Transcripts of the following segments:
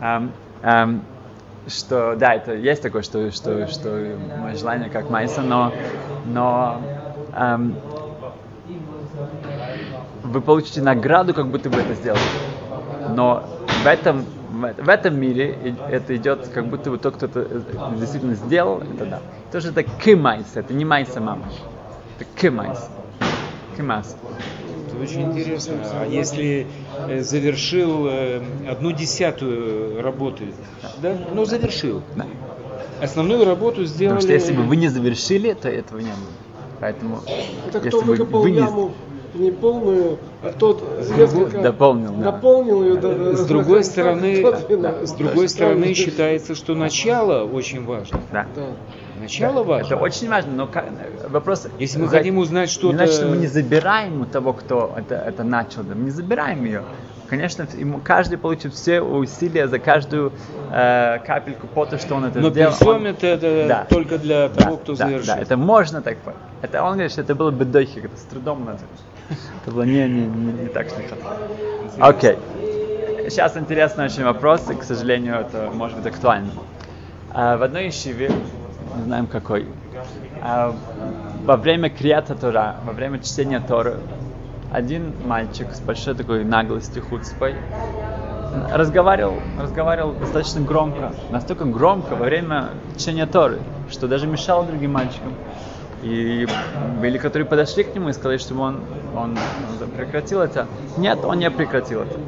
эм, эм, что да, это есть такое, что, что, что мое желание как Майса, но, но эм, вы получите награду, как будто бы это сделали. Но в этом, в этом мире это идет, как будто бы тот, кто это действительно сделал, это да. Тоже это кимайс, это не майса мама. Это кимайс. Кимас. Очень интересно. А если э, завершил э, одну десятую работы, да? Ну, завершил. Да. Основную работу сделали... Потому что если бы вы не завершили, то этого не было. Поэтому... Это кто выкопал вы, вы яму не полную, а тот несколько дополнил, да. дополнил ее. Да, с другой стороны, да, с другой стороны считается, что начало очень важно. Да. да. Начало важно. Это очень важно, но вопрос... Если мы за... хотим узнать что-то... Значит, мы не забираем у того, кто это, это начал, да, мы не забираем ее. Конечно, ему каждый получит все усилия за каждую э, капельку пота, что он это Но сделал. Но это, это да. только для того, да, кто да, завершил. Да, это можно так Это он говорит, что это было бы дохи, это с трудом надо. Это было не, не, не, не так что Окей. Okay. Сейчас интересный очень вопрос, и, к сожалению, это может быть актуально. А, в одной ишиве, не знаем какой, а, во время Криата Тора, во время чтения Торы, один мальчик с большой такой наглостью, хуцпой, разговаривал, разговаривал достаточно громко, настолько громко во время чтения Торы, что даже мешал другим мальчикам. И были, которые подошли к нему и сказали, чтобы он, он, он прекратил это. Нет, он не прекратил это.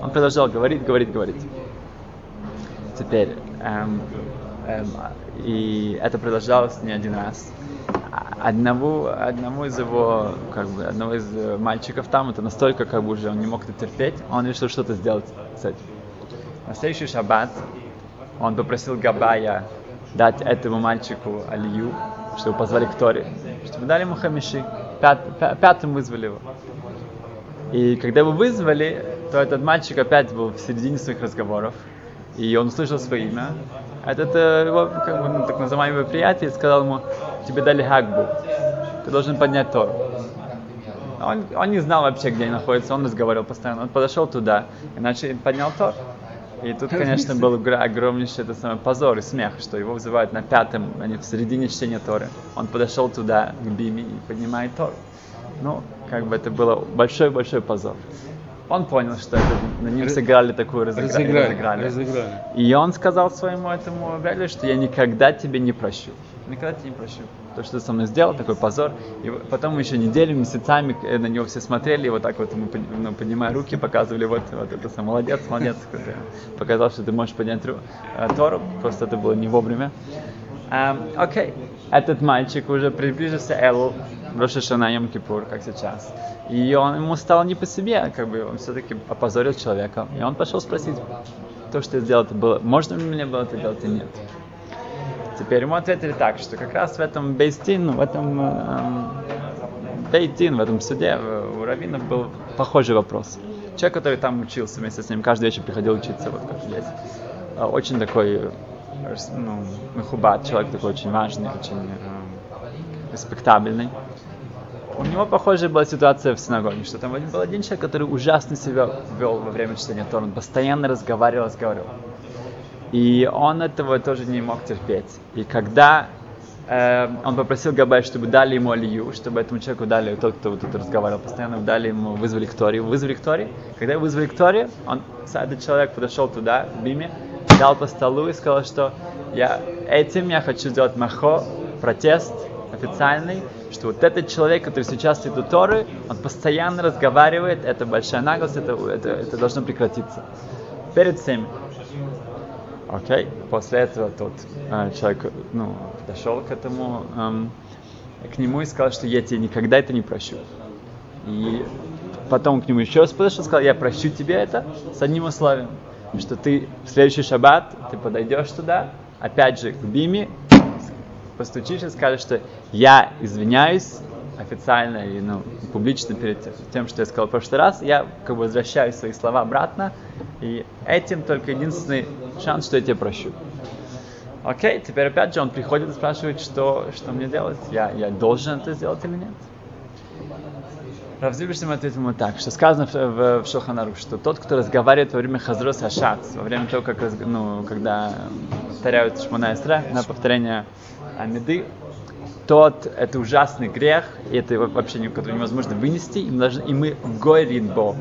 Он продолжал говорить, говорить, говорить. Теперь, эм, эм, и это продолжалось не один раз. Одному, одному из его, как бы, одного из мальчиков там, это настолько, как бы уже он не мог это терпеть, он решил что-то сделать с этим. На следующий шаббат он попросил Габая дать этому мальчику Алию, чтобы позвали к Торе, чтобы дали ему хамиши. Пят, пятым вызвали его. И когда его вызвали, то этот мальчик опять был в середине своих разговоров, и он услышал свое имя. Этот э, его, как бы, ну, так называемый приятель сказал ему, тебе дали хагбу, ты должен поднять Тору. Он, он не знал вообще, где они находятся, он разговаривал постоянно. Он подошел туда и начал, поднял Тор. И тут, конечно, был огромнейший это самый позор и смех, что его вызывают на пятом, а не в середине чтения Торы. Он подошел туда, к Биме, и поднимает Тору. Ну, как бы это было большой-большой позор. Он понял, что это, на ним сыграли такую разыгра... разыграли, разыграли. разыграли. И он сказал своему этому Брэдли, что я никогда тебе не прощу. Не прощу. То, что ты со мной сделал, такой позор. И потом еще неделю, месяцами на него все смотрели, и вот так вот ему, ну, поднимая руки, показывали, вот, вот это сам, молодец, молодец. Показал, что ты можешь поднять э, Тору, просто это было не вовремя. Эм, окей, okay. этот мальчик уже приближился Элу, Рошашана Йом Кипур, как сейчас. И он ему стало не по себе, как бы он все-таки опозорил человека. И он пошел спросить, то, что я сделал, это было, можно ли мне было это делать или нет. Теперь ему ответили так, что как раз в этом бейстин, в этом эм, бейтин, в этом суде у раввинов был похожий вопрос. Человек, который там учился вместе с ним, каждый вечер приходил учиться, вот как здесь. Э, очень такой, ну, мехубат, человек такой очень важный, очень э, респектабельный. У него похожая была ситуация в синагоге, что там был один человек, который ужасно себя вел во время чтения Тора. Он постоянно разговаривал, разговаривал. И он этого тоже не мог терпеть. И когда э, он попросил Габай, чтобы дали ему алию, чтобы этому человеку дали, тот, кто вот тут разговаривал постоянно, дали ему, вызвали к. Вызвали к. Когда вызвали к он, этот человек подошел туда, в Биме, дал по столу и сказал, что я, этим я хочу сделать махо, протест официальный, что вот этот человек, который сейчас у Торы, он постоянно разговаривает, это большая наглость, это, это, это должно прекратиться. Перед всеми. Окей, после этого тот э, человек ну, подошел к этому, эм, к нему и сказал, что я тебе никогда это не прощу. И потом к нему еще раз подошел и сказал, я прощу тебе это с одним условием, что ты в следующий шаббат, ты подойдешь туда, опять же к Биме, постучишь и скажешь, что я извиняюсь официально и ну, публично перед тем, что я сказал в прошлый раз, я как бы возвращаю свои слова обратно, и этим только единственный шанс, что я тебе прощу. Окей, теперь опять же он приходит и спрашивает, что, что мне делать, я, я должен это сделать или нет. Равзильбишем ответил ему так, что сказано в, в, в Шоханарух, что тот, кто разговаривает во время Хазрос Ашац, во время того, как, ну, когда повторяют Шмона Эстра, на повторение Амиды, тот, это ужасный грех, и это вообще который невозможно вынести, и мы, должны, и мы горим Бо,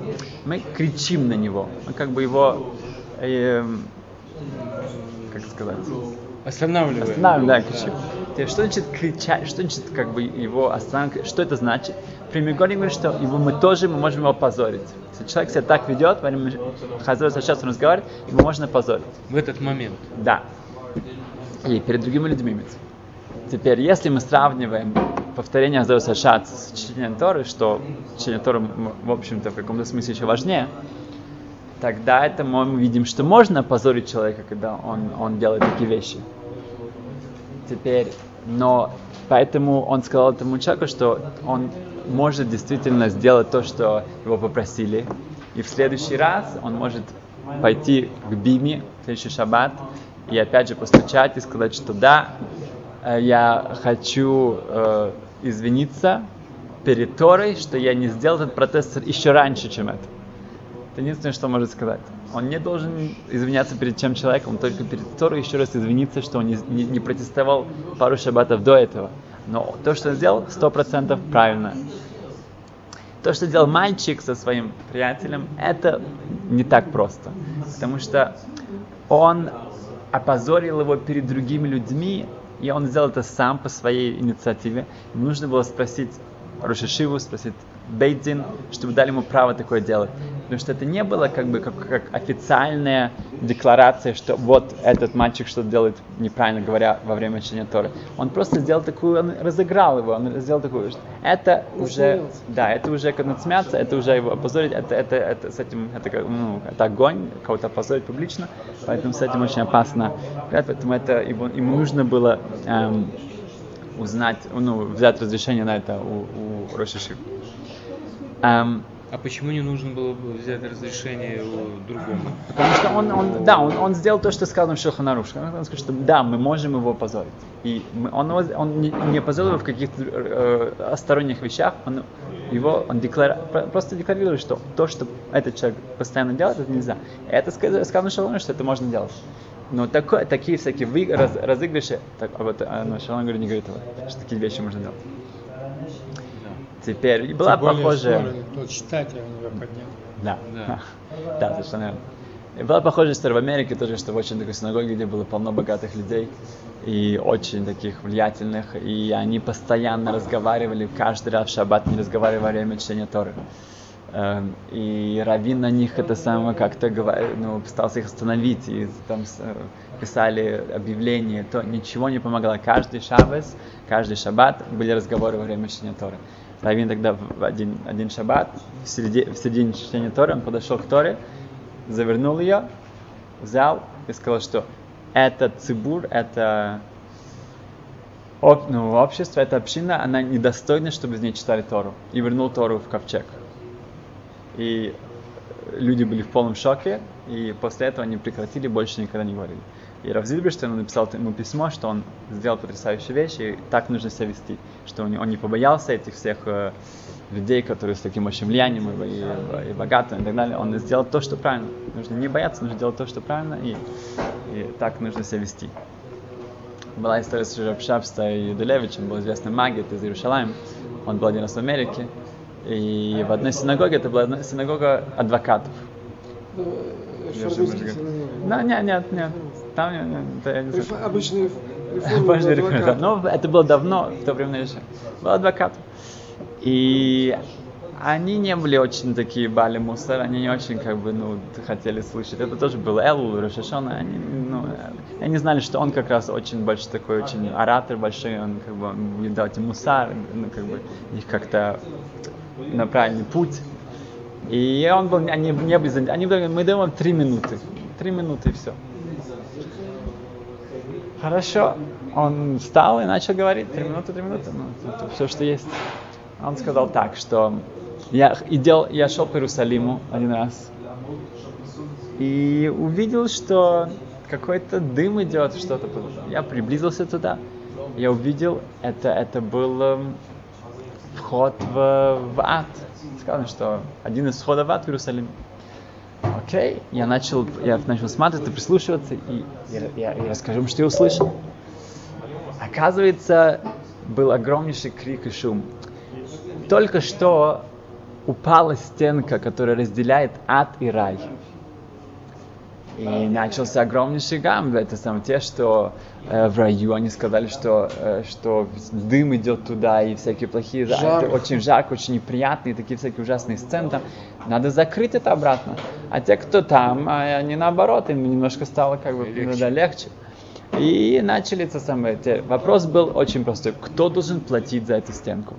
мы кричим на него, мы как бы его, э, как сказать, Останавливаем. Останавливаем, да, кричим. Что значит кричать? Что значит как бы его останавливать? Что это значит? Примигорин говорит, что его мы тоже мы можем его позорить. Если человек себя так ведет, во время Хазрат сейчас он разговаривает, его можно позорить. В этот момент. Да. И перед другими людьми. Теперь, если мы сравниваем повторение Азор Сашат с чтением Торы, что чтение Торы, в общем-то, в каком-то смысле еще важнее, тогда это мы видим, что можно позорить человека, когда он, он делает такие вещи. Теперь, но поэтому он сказал этому человеку, что он может действительно сделать то, что его попросили, и в следующий раз он может пойти к Биме в следующий шаббат и опять же постучать и сказать, что да, я хочу э, извиниться перед Торой, что я не сделал этот протест еще раньше, чем это. Это единственное, что может сказать. Он не должен извиняться перед чем человеком, только перед Торой еще раз извиниться, что он не, не, не протестовал пару шаббатов до этого. Но то, что он сделал, сто процентов правильно. То, что делал мальчик со своим приятелем, это не так просто. Потому что он опозорил его перед другими людьми, и он сделал это сам по своей инициативе. Ему нужно было спросить Рошишиву, спросить Бейдин, чтобы дали ему право такое делать. Потому что это не было как бы как, как официальная декларация, что вот этот мальчик что-то делает неправильно говоря во время чтения Торы. Он просто сделал такую, он разыграл его, он сделал такую, что это уже, да, это уже как смеяться, это уже его опозорить, это, это, это с этим, это, ну, это огонь, кого-то опозорить публично, поэтому с этим очень опасно. Поэтому это ему, ему нужно было эм, узнать, ну, взять разрешение на это у, у Рошиши. Um, а почему не нужно было бы взять разрешение у другому? Потому что он, он да, он, он сделал то, что сказано в Шелханаруш. Он сказал, что да, мы можем его позорить. И он, он не, не позорил его в каких-то э, сторонних вещах, он его он деклар... просто декларирует, что то, что этот человек постоянно делает, это нельзя. Это сказано в Шелханаруш, что это можно делать. Но такое, такие всякие вы, раз, разыгрыши, так, а вот а, ну, Шалом говорит, не говорит что такие вещи можно делать. Теперь была Тем более, похожая... Что, тот читатель у него поднял. Да, да, да, совершенно верно. И была похожая история в Америке тоже, что в очень такой синагоге, где было полно богатых людей и очень таких влиятельных, и они постоянно разговаривали, каждый раз в шаббат не разговаривали во время чтения Торы. Эм, и Равин на них это самое как-то ну, пытался их остановить, и там э, писали объявления, то ничего не помогало. Каждый шаббат, каждый шаббат были разговоры во время чтения Торы. Равин тогда в один, один шаббат, в середине, в середине чтения Торы, он подошел к Торе, завернул ее, взял и сказал, что это цибур, это об, ну, общество, эта община, она недостойна, чтобы из нее читали Тору. И вернул Тору в ковчег. И люди были в полном шоке, и после этого они прекратили, больше никогда не говорили. И Раф Зильберштейн написал ему письмо, что он сделал потрясающие вещи, и так нужно себя вести, что он, он не побоялся этих всех э, людей, которые с таким очень влиянием и, и, и богатым и так далее. Он сделал то, что правильно. Нужно не бояться, нужно делать то, что правильно, и, и так нужно себя вести. Была история с Рабшабста и Юделевичем, был известный магит из Иерусалима. Он был один раз в Америке, и в одной синагоге, это была одна синагога адвокатов. Да, нет, нет, нет. Там, нет, это, я не знаю. Обычные Обычные реформы. Но это было давно, в то время еще. Был адвокат. И они не были очень такие бали мусор, они не очень как бы, ну, хотели слышать. Это тоже был Элул, Рошашона, они, ну, они знали, что он как раз очень большой такой, очень оратор большой, он как бы будет давать им мусар, ну, как бы их как-то на правильный путь. И он был, они не были, они были, мы даем три минуты, три минуты и все. Хорошо. Он встал и начал говорить, три минуты, три минуты, ну, это все, что есть. Он сказал так, что я, идел, я шел по Иерусалиму один раз и увидел, что какой-то дым идет, что-то. Я приблизился туда, я увидел, это, это был эм, вход в, в ад. сказано, что один из входов в ад в Иерусалиме. Окей, я начал, я начал смотреть и прислушиваться, и я, я, я расскажу, что я услышал. Оказывается, был огромнейший крик и шум. Только что упала стенка, которая разделяет ад и рай. И начался огромнейший гам. Это самое те, что э, в раю они сказали, что, э, что дым идет туда и всякие плохие... Жарко. Это очень жарко, очень неприятные, такие всякие ужасные сцены там. Надо закрыть это обратно. А те, кто там, а они наоборот, им немножко стало как бы Легче. Да, легче. И начали это самое. те- Вопрос был очень простой. Кто должен платить за эту стенку?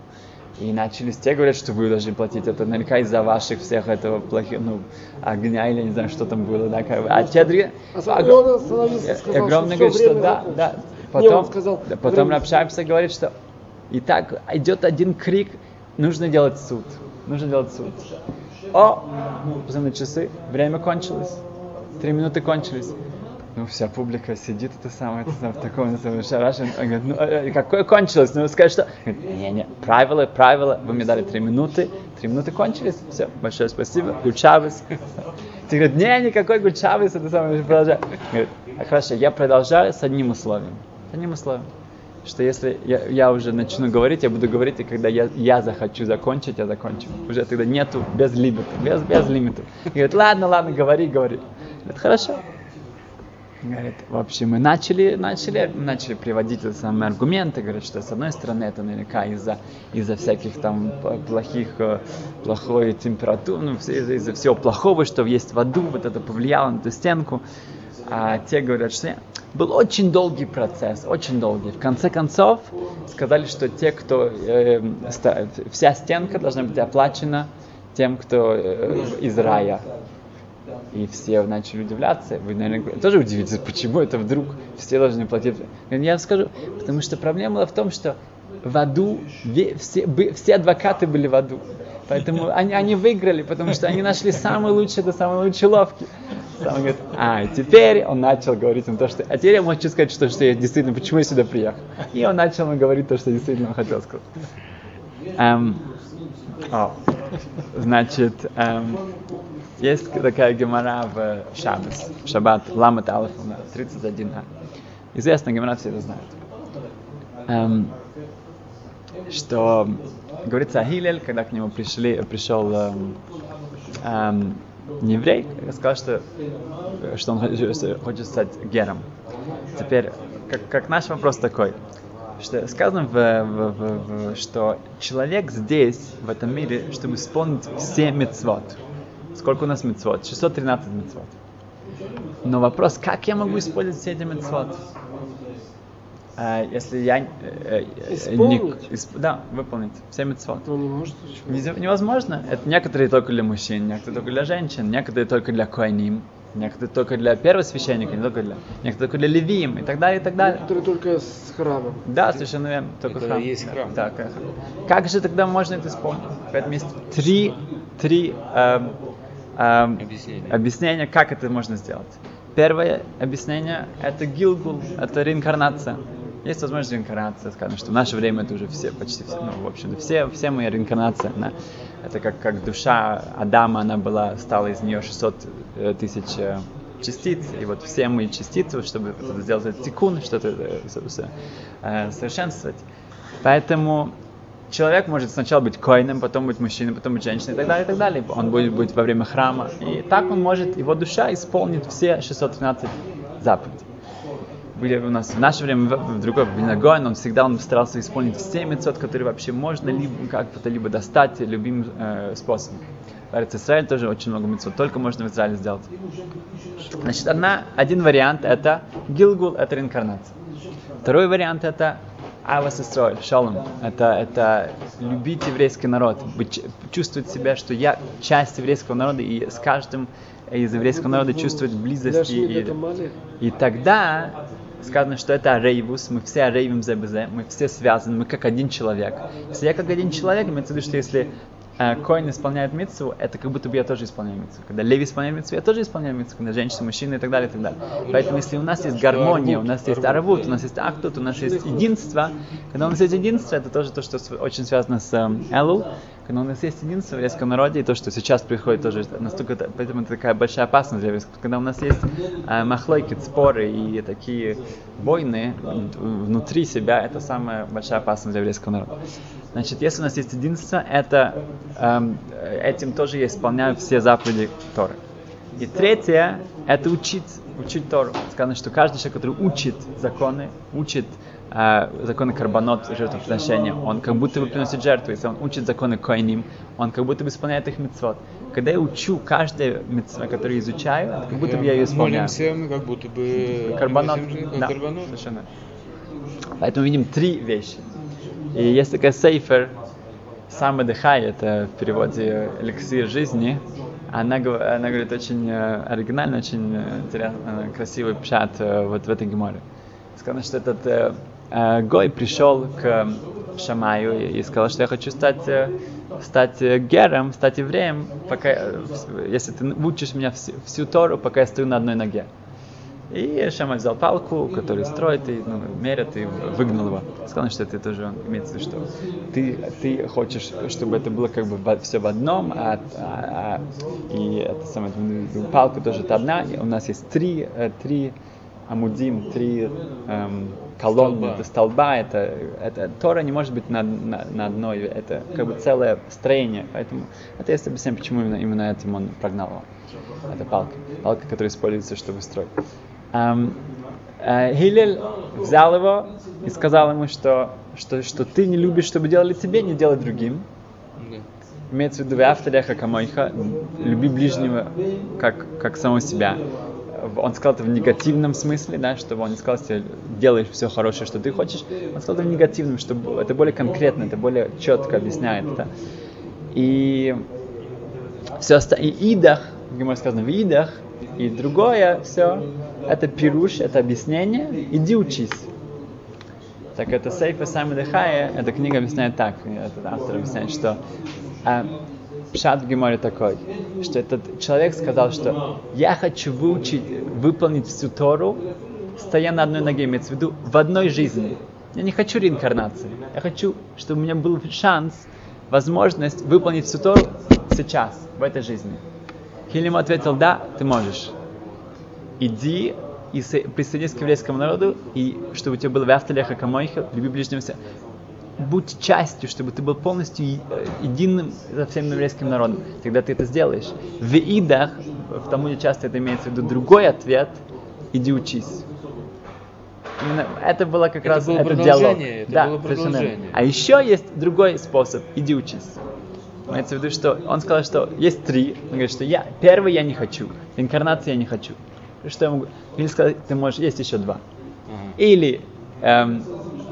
И начали те говорят, что вы должны платить. Это наверняка из-за ваших всех этого плохих, ну, огня или не знаю, что там было, да, как бы. А те другие... А сказал, огромный что говорит, что да, да. Потом, сказал, да, потом Рабшайпса говорит, что и так идет один крик, нужно делать суд. Нужно делать суд. О, посмотри на часы, время кончилось. Три минуты кончились. Ну, вся публика сидит, это самое, это самое, в таком, это самое. Он говорит, ну, э, какое кончилось? Ну, скажи, что? Не-не, правила, правила, вы мне дали три минуты, три минуты кончились, все, большое спасибо, гучавис. Ты говоришь, не, никакой гучавис, это самое, продолжай. Говорит, «А хорошо, я продолжаю с одним условием, с одним условием, что если я, я уже начну говорить, я буду говорить, и когда я, я захочу закончить, я закончу. Уже тогда нету без лимита, без, без лимита. Говорит, ладно, ладно, говори, говори. Говорит, хорошо. Говорит, в общем, мы начали, начали, начали приводить самые аргументы, говорят, что с одной стороны это наверняка из-за из-за всяких там плохих, э, плохой температуры, ну, из-за всего плохого, что есть в аду, вот это повлияло на эту стенку. А те говорят, что был очень долгий процесс, очень долгий. В конце концов сказали, что те, кто э, вся стенка должна быть оплачена тем, кто э, из рая. И все начали удивляться. Вы, наверное, тоже удивитесь, почему это вдруг все должны платить. Я скажу, потому что проблема была в том, что в аду все, все адвокаты были в аду. Поэтому они, они выиграли, потому что они нашли самый лучший, это самый лучший ловкий. Сам говорит, а, теперь он начал говорить им то, что... А теперь я могу сказать, что, что я действительно, почему я сюда приехал. И он начал ему говорить то, что действительно он хотел сказать. Эм, о, значит, эм, есть такая гемора в Шаббас, в Шаббат, Ламат Алеф, 31а. Известная гемора, все это знают. Эм, что говорится о Хилель, когда к нему пришли, пришел эм, эм, не еврей, сказал, что, что он хочет, стать гером. Теперь, как, как наш вопрос такой, что сказано, в, в- в- в- что человек здесь, в этом мире, чтобы исполнить все мецвод. Сколько у нас мецвод? 613 мецвод. Но вопрос, как я могу использовать все эти мецвод? А, если я э, э, э, Исполнить? исп- да, выполнить все мецвод. Он не может? Нельзя- Невозможно. Это некоторые только для мужчин, некоторые только для женщин, некоторые только для коиним, некоторые только для первосвященника, не только для, некоторые только для левиим и так далее, и так далее. Который только с храмом. Да, совершенно верно. Только Это храм. есть храм. Так, э, как же тогда можно это исполнить? Поэтому есть три, три эм, эм, Объяснение. объяснения, как это можно сделать. Первое объяснение – это гилгул, это реинкарнация. Есть возможность реинкарнации, скажем, что в наше время это уже все, почти все, ну, в общем-то, все, все мы реинкарнация. да. Это как, как душа Адама, она была, стала из нее 600 э, тысяч э, частиц, и вот все мы частицы, чтобы сделать этот тикун, что-то э, э, совершенствовать. Поэтому человек может сначала быть коином, потом быть мужчиной, потом быть женщиной и так далее, и так далее. Он будет быть во время храма. И так он может, его душа исполнит все 613 заповедей. Были у нас в наше время, в, в другой, в Виногоин, он всегда он старался исполнить все мецод, которые вообще можно либо как-то либо достать любым э, способом. Эрец Исраэль тоже очень много мецод, только можно в Израиле сделать. Значит, одна, один вариант это Гилгул, это реинкарнация. Второй вариант это Авас Исраэль, Шалом. Это, это любить еврейский народ, быть, чувствовать себя, что я часть еврейского народа, и с каждым из еврейского народа чувствовать близость. И, и, и тогда сказано, что это рейвус, мы все рейвим за мы все связаны, мы как один человек. Если я как один человек, имеется в виду, что если э, Коин исполняет митцву, это как будто бы я тоже исполняю митцву. Когда Леви исполняет митцву, я тоже исполняю митцву. Когда женщина, мужчина и так далее, и так далее. Поэтому если у нас есть гармония, у нас есть аравут, у нас есть актут, у нас есть единство, когда у нас есть единство, это тоже то, что очень связано с э, Элу, когда у нас есть единство в еврейском народе, и то, что сейчас происходит тоже настолько, поэтому это такая большая опасность для еврейского. Когда у нас есть э, махлойки, споры и такие войны внутри себя, это самая большая опасность для еврейского народа. Значит, если у нас есть единство, это эм, этим тоже я исполняю все заповеди Торы. И третье – это учить, учить Тору. Сказано, что каждый человек, который учит законы, учит э, законы карбонот, жертвоприношения, он как будто бы приносит жертву. Если он учит законы коиним, он как будто бы исполняет их митцвот. Когда я учу каждое митцва, которое изучаю, это как будто бы я ее исполняю. Молимся, как будто бы... Карбонот. Да, карбонот. совершенно. Поэтому видим три вещи. И есть такая сейфер, Сама Дыхай, это в переводе эликсир жизни, она, она говорит очень э, оригинально, очень э, интересно, красивый пшат э, вот в этой геморе. Сказано, что этот э, Гой пришел к Шамаю и сказал, что я хочу стать, стать гером, стать евреем, пока, если ты учишь меня всю, всю Тору, пока я стою на одной ноге. И Шама взял палку, который строит, и ну, мерят, и выгнал его. Сказал, что это тоже он имеется в виду, что ты, ты хочешь, чтобы это было как бы все в одном, а, а, а и это самое, палка тоже это одна, и у нас есть три, э, три амудим, три эм, колонны, столба. это столба, это, это Тора не может быть на, на, на одной, это как бы целое строение, поэтому это есть объяснение, почему именно, именно этим он прогнал его. Это палка, палка, которая используется, чтобы строить. Э, Хилель взял его и сказал ему, что, что, что ты не любишь, чтобы делали тебе, не делай другим. Имеется в виду автореха камойха, люби ближнего как, как самого себя. Он сказал это в негативном смысле, да, чтобы он не сказал, что делаешь все хорошее, что ты хочешь. Он сказал это в негативном, чтобы это более конкретно, это более четко объясняет это. И все остальное, и идах, где сказано, в идах, и другое все, это пируш, это объяснение, иди учись. Так это Сейфа Сами Дехая, эта книга объясняет так, этот автор объясняет, что а, Пшат в такой, что этот человек сказал, что я хочу выучить, выполнить всю Тору, стоя на одной ноге, имеется в виду, в одной жизни. Я не хочу реинкарнации. Я хочу, чтобы у меня был шанс, возможность выполнить всю Тору сейчас, в этой жизни. Хилим ответил, да, ты можешь. Иди и присоединись к еврейскому народу, и чтобы у тебя было вяфталеха камойха, люби ближнего себя. Будь частью, чтобы ты был полностью э, единым со всем еврейским народом. Тогда ты это сделаешь. В идах, в Талмуде часто это имеется в виду другой ответ, иди учись. Именно это было как это раз было это диалог. Это да, было продолжение. А еще есть другой способ, иди учись. Имеется в виду, что он сказал, что есть три. Он говорит, что я первый я не хочу, инкарнации я не хочу. Что я могу? Или сказать, ты можешь, есть еще два. Или эм,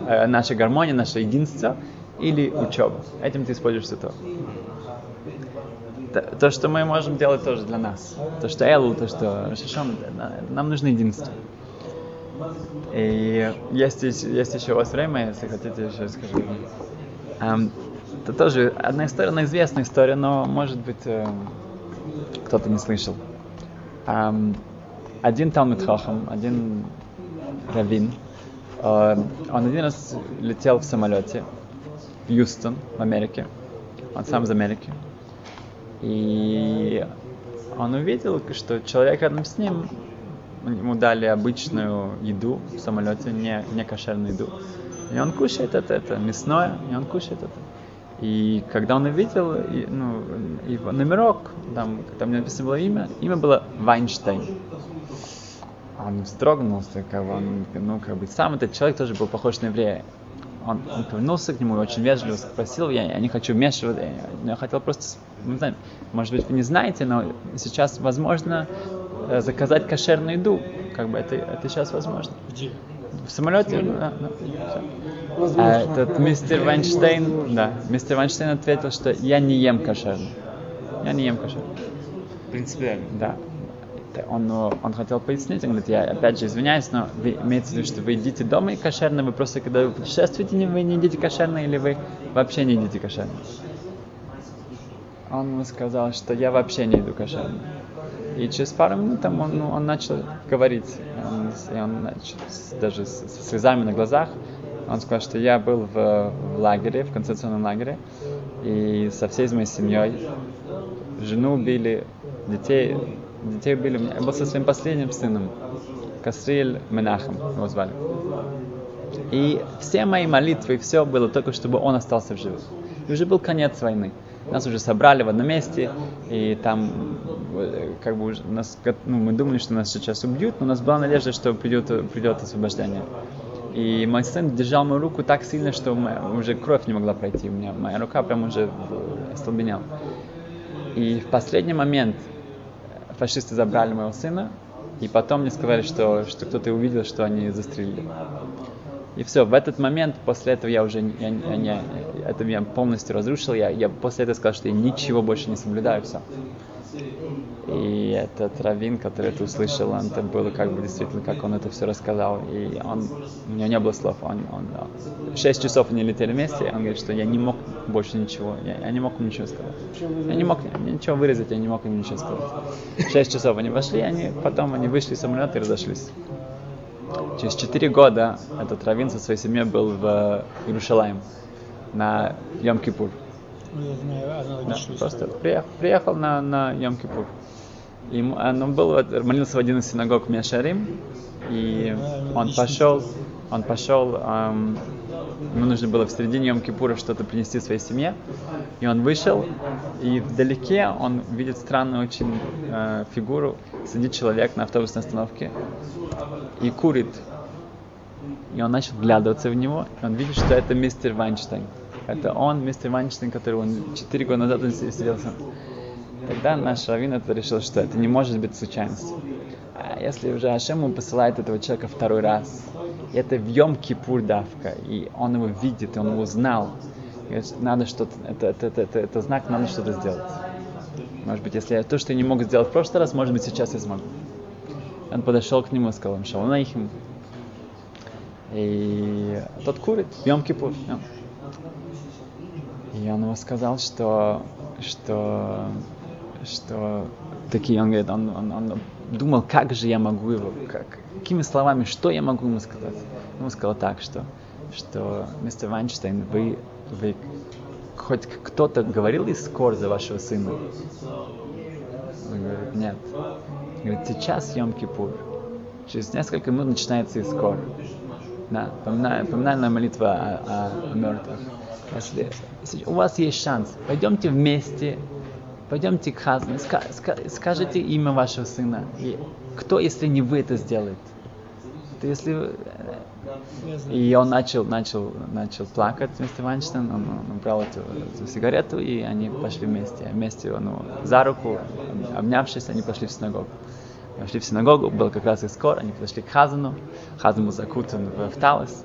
э, наша гармония, наше единство, или учеба. Этим ты используешь все то. То, что мы можем делать тоже для нас. То, что Элу, то, что Шишон, нам нужно единство. И есть, есть еще у вас время, если хотите, еще скажу. Um, это тоже одна история, она известная история, но, может быть, э, кто-то не слышал. Один Талмит Хахам, один раввин, э, он один раз летел в самолете в Юстон, в Америке. Он сам из Америки. И он увидел, что человек рядом с ним, ему дали обычную еду в самолете, не, не кошерную еду. И он кушает это, это мясное, и он кушает это. И когда он увидел и, ну, его номерок, там, там написано было имя, имя было Вайнштейн. Он вздрогнул, как он, ну, как бы, сам этот человек тоже был похож на еврея. Он, он повернулся к нему и очень вежливо спросил, я, я не хочу вмешиваться, я, я хотел просто, не знаю, может быть, вы не знаете, но сейчас возможно э, заказать кошерную еду, как бы это, это сейчас возможно. Где? В самолете? Да, да, а этот мистер Вайнштейн, да, мистер Вайнштейн ответил, что я не ем кошерно. Я не ем кошерно. Принципиально. Да. Он, он хотел пояснить, он говорит, я опять же извиняюсь, но вы имеете в виду, что вы едите дома и кошерно, вы просто когда вы путешествуете, вы не едите кошерно, или вы вообще не едите кошерно? он ему сказал, что я вообще не иду кошерно. И через пару минут там он, ну, он начал говорить, он, и он начал, даже с, слезами на глазах, он сказал, что я был в, в лагере, в концентрационном лагере, и со всей моей семьей жену убили, детей, детей убили. Я был со своим последним сыном, Касриэль Менахем его звали. И все мои молитвы, все было только, чтобы он остался в живых. И уже был конец войны. Нас уже собрали в одном месте, и там э, как бы нас, ну, мы думали, что нас сейчас убьют, но у нас была надежда, что придет, придет освобождение. И мой сын держал мою руку так сильно, что уже кровь не могла пройти. У меня моя рука прям уже остолбенела. И в последний момент фашисты забрали моего сына, и потом мне сказали, что, что кто-то увидел, что они застрелили. И все, в этот момент, после этого я уже я, я, я, это меня полностью разрушил. Я, я после этого сказал, что я ничего больше не соблюдаю, все. И этот раввин, который это услышал, он, это было как бы действительно, как он это все рассказал. И он, у него не было слов. Он, он, шесть часов они летели вместе, он говорит, что я не мог больше ничего, я, я не мог ему ничего сказать. Я не мог ничего выразить, я не мог ему ничего сказать. Шесть часов они вошли, они, потом они вышли из самолета и разошлись. Через четыре года этот раввин со своей семьей был в Иерушалаем на Йом-Кипур. Да, просто приехал, приехал на, на Йом-Кипур. И он был, молился в один из синагог Мешарим, и он пошел, он пошел, эм, ему нужно было в середине Йом-Кипура что-то принести своей семье, и он вышел, и вдалеке он видит странную очень э, фигуру, сидит человек на автобусной остановке и курит. И он начал вглядываться в него, и он видит, что это мистер Вайнштейн. Это он, мистер Вайнштейн, который он 4 года назад он сидел сам. Тогда наш раввин это решил, что это не может быть случайностью. А если уже Ашему посылает этого человека второй раз, и это в Йом Кипур давка, и он его видит, и он его знал, надо что-то, это, это, это, это, это знак, надо что-то сделать. Может быть, если я то, что я не мог сделать в прошлый раз, может быть, сейчас я смогу. Он подошел к нему и сказал, Шаланаихим. И тот курит, Йом Кипур. И он ему сказал, что, что, что такие, он говорит, он, он, он думал, как же я могу его, как, какими словами, что я могу ему сказать. Ему сказал так, что, что мистер Вайнштейн, вы, вы хоть кто-то говорил из скор за вашего сына? Он говорит, нет. Говорит, сейчас Йом-Кипур. Через несколько минут начинается Искор. Да, поминаю, поминальная молитва о, о мертвых. Если, у вас есть шанс, пойдемте вместе, пойдемте к Хазну, ска, ска, скажите имя вашего сына. И кто, если не вы это сделаете? То если и он начал, начал, начал плакать вместе Вайнштейн, он, он брал эту, эту сигарету, и они пошли вместе. Вместе, ну, за руку, обнявшись, они пошли в синагогу. Пошли в синагогу, был как раз и скоро, они подошли к Хазану, Хазан был закутан в, в талос,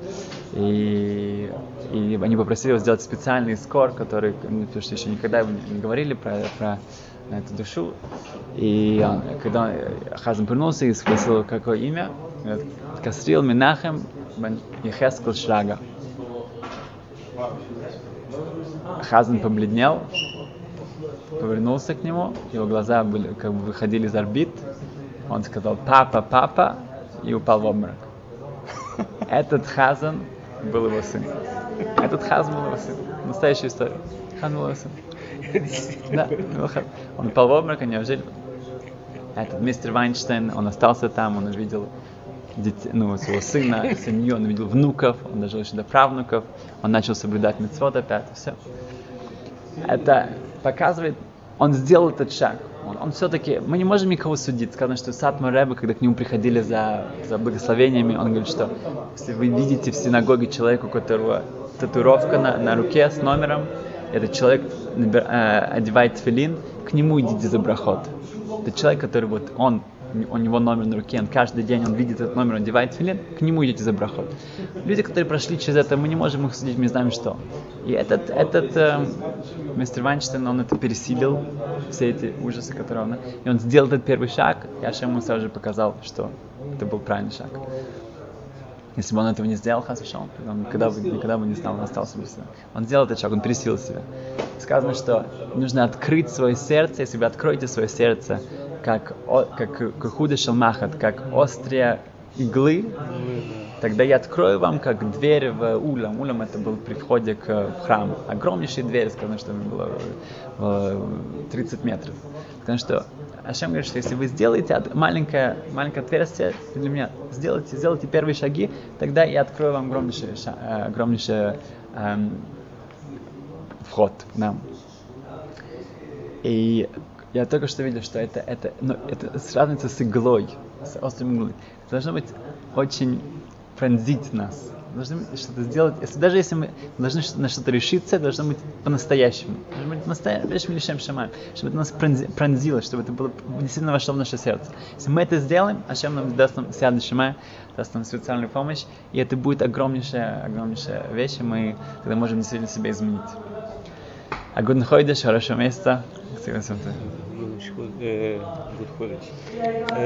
и, и они попросили его сделать специальный скор, который, ну, потому что еще никогда не говорили про, про эту душу. И он, когда Хазан вернулся и спросил, какое имя, Касрил Минахем бен Шрага. Хазан побледнел, повернулся к нему, его глаза были, как бы выходили из орбит, он сказал «папа, папа» и упал в обморок. Этот Хазан был его сын. Этот Хазан был его сын. Настоящая история. Хан был его сын. Да, он упал в обморок, они неужели? Этот мистер Вайнштейн, он остался там, он увидел детей, ну, своего сына, семью, он увидел внуков, он дожил еще до правнуков, он начал соблюдать митцвот опять, все. Это показывает, он сделал этот шаг. Он, он все-таки, мы не можем никого судить. Сказано, что Сатма Рэбе, когда к нему приходили за, за благословениями, он говорит, что если вы видите в синагоге человека, у которого татуировка на, на руке с номером, этот человек набир, э, одевает филин, к нему идите за брахот. Это человек, который вот он у него номер на руке, он каждый день он видит этот номер, он одевает филин, к нему идите за брахот. Люди, которые прошли через это, мы не можем их судить, мы знаем что. И этот, этот э, мистер Вайнштейн, он это пересилил, все эти ужасы, которые он... И он сделал этот первый шаг, и Ашем ему сразу же показал, что это был правильный шаг. Если бы он этого не сделал, Хасвишон, он никогда бы, никогда бы не стал, он остался бы себя. Он сделал этот шаг, он пересилил себя. Сказано, что нужно открыть свое сердце, если вы откроете свое сердце, как, как, как худо шелмахат, как острие иглы, тогда я открою вам как дверь в улам. Улам это был при входе к храму. Огромнейшая дверь, сказано, что было э, 30 метров. Потому что Ашем говорит, что если вы сделаете маленькое, маленькое отверстие для меня, сделайте, сделайте первые шаги, тогда я открою вам огромнейший, э, огромнейший эм, вход к нам. И я только что видел, что это, это, ну, это сравнится с иглой, с острым иглой. Это должно быть очень пронзить нас. Должны быть что-то сделать. Если, даже если мы должны на что-то решиться, должно быть по-настоящему. Должно быть по-настоящему лишем шамаем. Чтобы это нас пронзи- пронзило, чтобы это было действительно вошло в наше сердце. Если мы это сделаем, Ашем нам даст нам сяд шамай, даст нам специальную помощь, и это будет огромнейшая, огромнейшая вещь, и мы тогда можем действительно себя изменить. А год ходишь, хорошее место. Ходыч.